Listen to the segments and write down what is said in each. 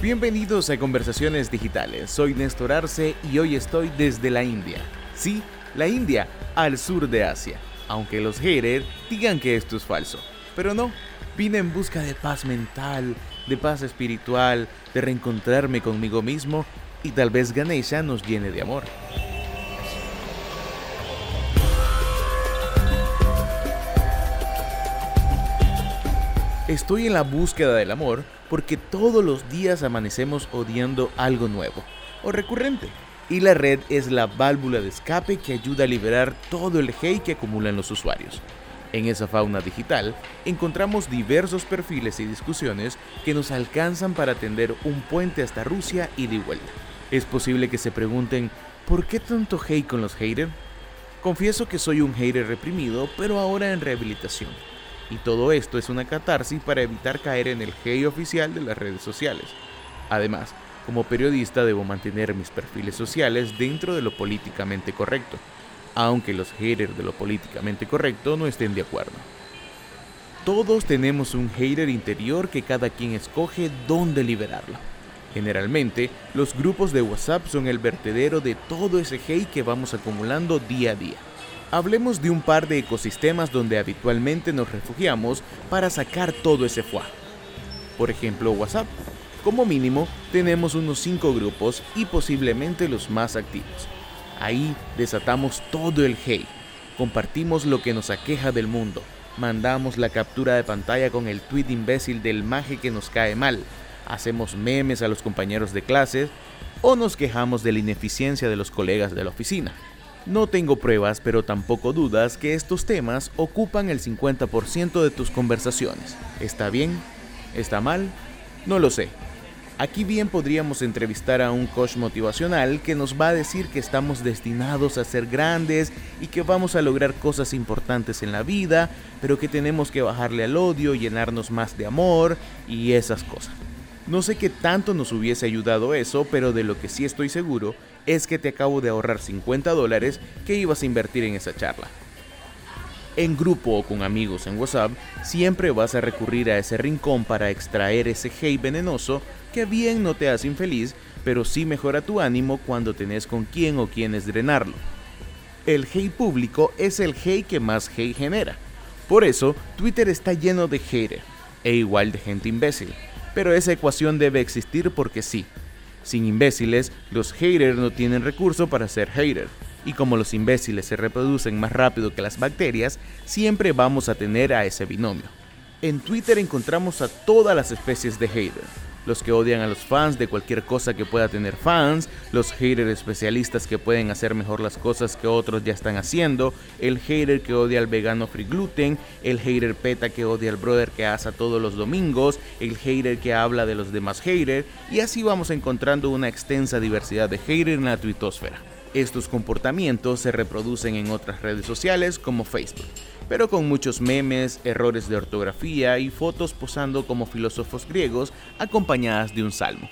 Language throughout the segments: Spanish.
Bienvenidos a Conversaciones Digitales. Soy Néstor Arce y hoy estoy desde la India. Sí, la India, al sur de Asia. Aunque los haters digan que esto es falso. Pero no, vine en busca de paz mental, de paz espiritual, de reencontrarme conmigo mismo y tal vez Ganesha nos llene de amor. Estoy en la búsqueda del amor porque todos los días amanecemos odiando algo nuevo o recurrente. Y la red es la válvula de escape que ayuda a liberar todo el hate que acumulan los usuarios. En esa fauna digital encontramos diversos perfiles y discusiones que nos alcanzan para tender un puente hasta Rusia y de vuelta. Es posible que se pregunten, ¿por qué tanto hate con los haters? Confieso que soy un hater reprimido, pero ahora en rehabilitación y todo esto es una catarsis para evitar caer en el hate oficial de las redes sociales. Además, como periodista debo mantener mis perfiles sociales dentro de lo políticamente correcto, aunque los haters de lo políticamente correcto no estén de acuerdo. Todos tenemos un hater interior que cada quien escoge dónde liberarlo. Generalmente, los grupos de WhatsApp son el vertedero de todo ese hate que vamos acumulando día a día. Hablemos de un par de ecosistemas donde habitualmente nos refugiamos para sacar todo ese fuá. Por ejemplo, WhatsApp. Como mínimo, tenemos unos 5 grupos y posiblemente los más activos. Ahí desatamos todo el hate, compartimos lo que nos aqueja del mundo, mandamos la captura de pantalla con el tweet imbécil del maje que nos cae mal, hacemos memes a los compañeros de clases o nos quejamos de la ineficiencia de los colegas de la oficina. No tengo pruebas, pero tampoco dudas que estos temas ocupan el 50% de tus conversaciones. ¿Está bien? ¿Está mal? No lo sé. Aquí bien podríamos entrevistar a un coach motivacional que nos va a decir que estamos destinados a ser grandes y que vamos a lograr cosas importantes en la vida, pero que tenemos que bajarle al odio, llenarnos más de amor y esas cosas. No sé qué tanto nos hubiese ayudado eso, pero de lo que sí estoy seguro es que te acabo de ahorrar 50 dólares que ibas a invertir en esa charla. En grupo o con amigos en WhatsApp, siempre vas a recurrir a ese rincón para extraer ese hate venenoso que bien no te hace infeliz, pero sí mejora tu ánimo cuando tenés con quién o quienes drenarlo. El hate público es el hate que más hate genera. Por eso, Twitter está lleno de haters e igual de gente imbécil. Pero esa ecuación debe existir porque sí. Sin imbéciles, los haters no tienen recurso para ser haters. Y como los imbéciles se reproducen más rápido que las bacterias, siempre vamos a tener a ese binomio. En Twitter encontramos a todas las especies de haters los que odian a los fans de cualquier cosa que pueda tener fans, los haters especialistas que pueden hacer mejor las cosas que otros ya están haciendo, el hater que odia al vegano free gluten, el hater peta que odia al brother que asa todos los domingos, el hater que habla de los demás haters, y así vamos encontrando una extensa diversidad de haters en la twittosfera. Estos comportamientos se reproducen en otras redes sociales como Facebook pero con muchos memes, errores de ortografía y fotos posando como filósofos griegos acompañadas de un salmo.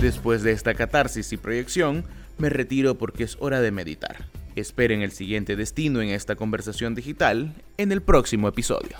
Después de esta catarsis y proyección, me retiro porque es hora de meditar. Esperen el siguiente destino en esta conversación digital en el próximo episodio.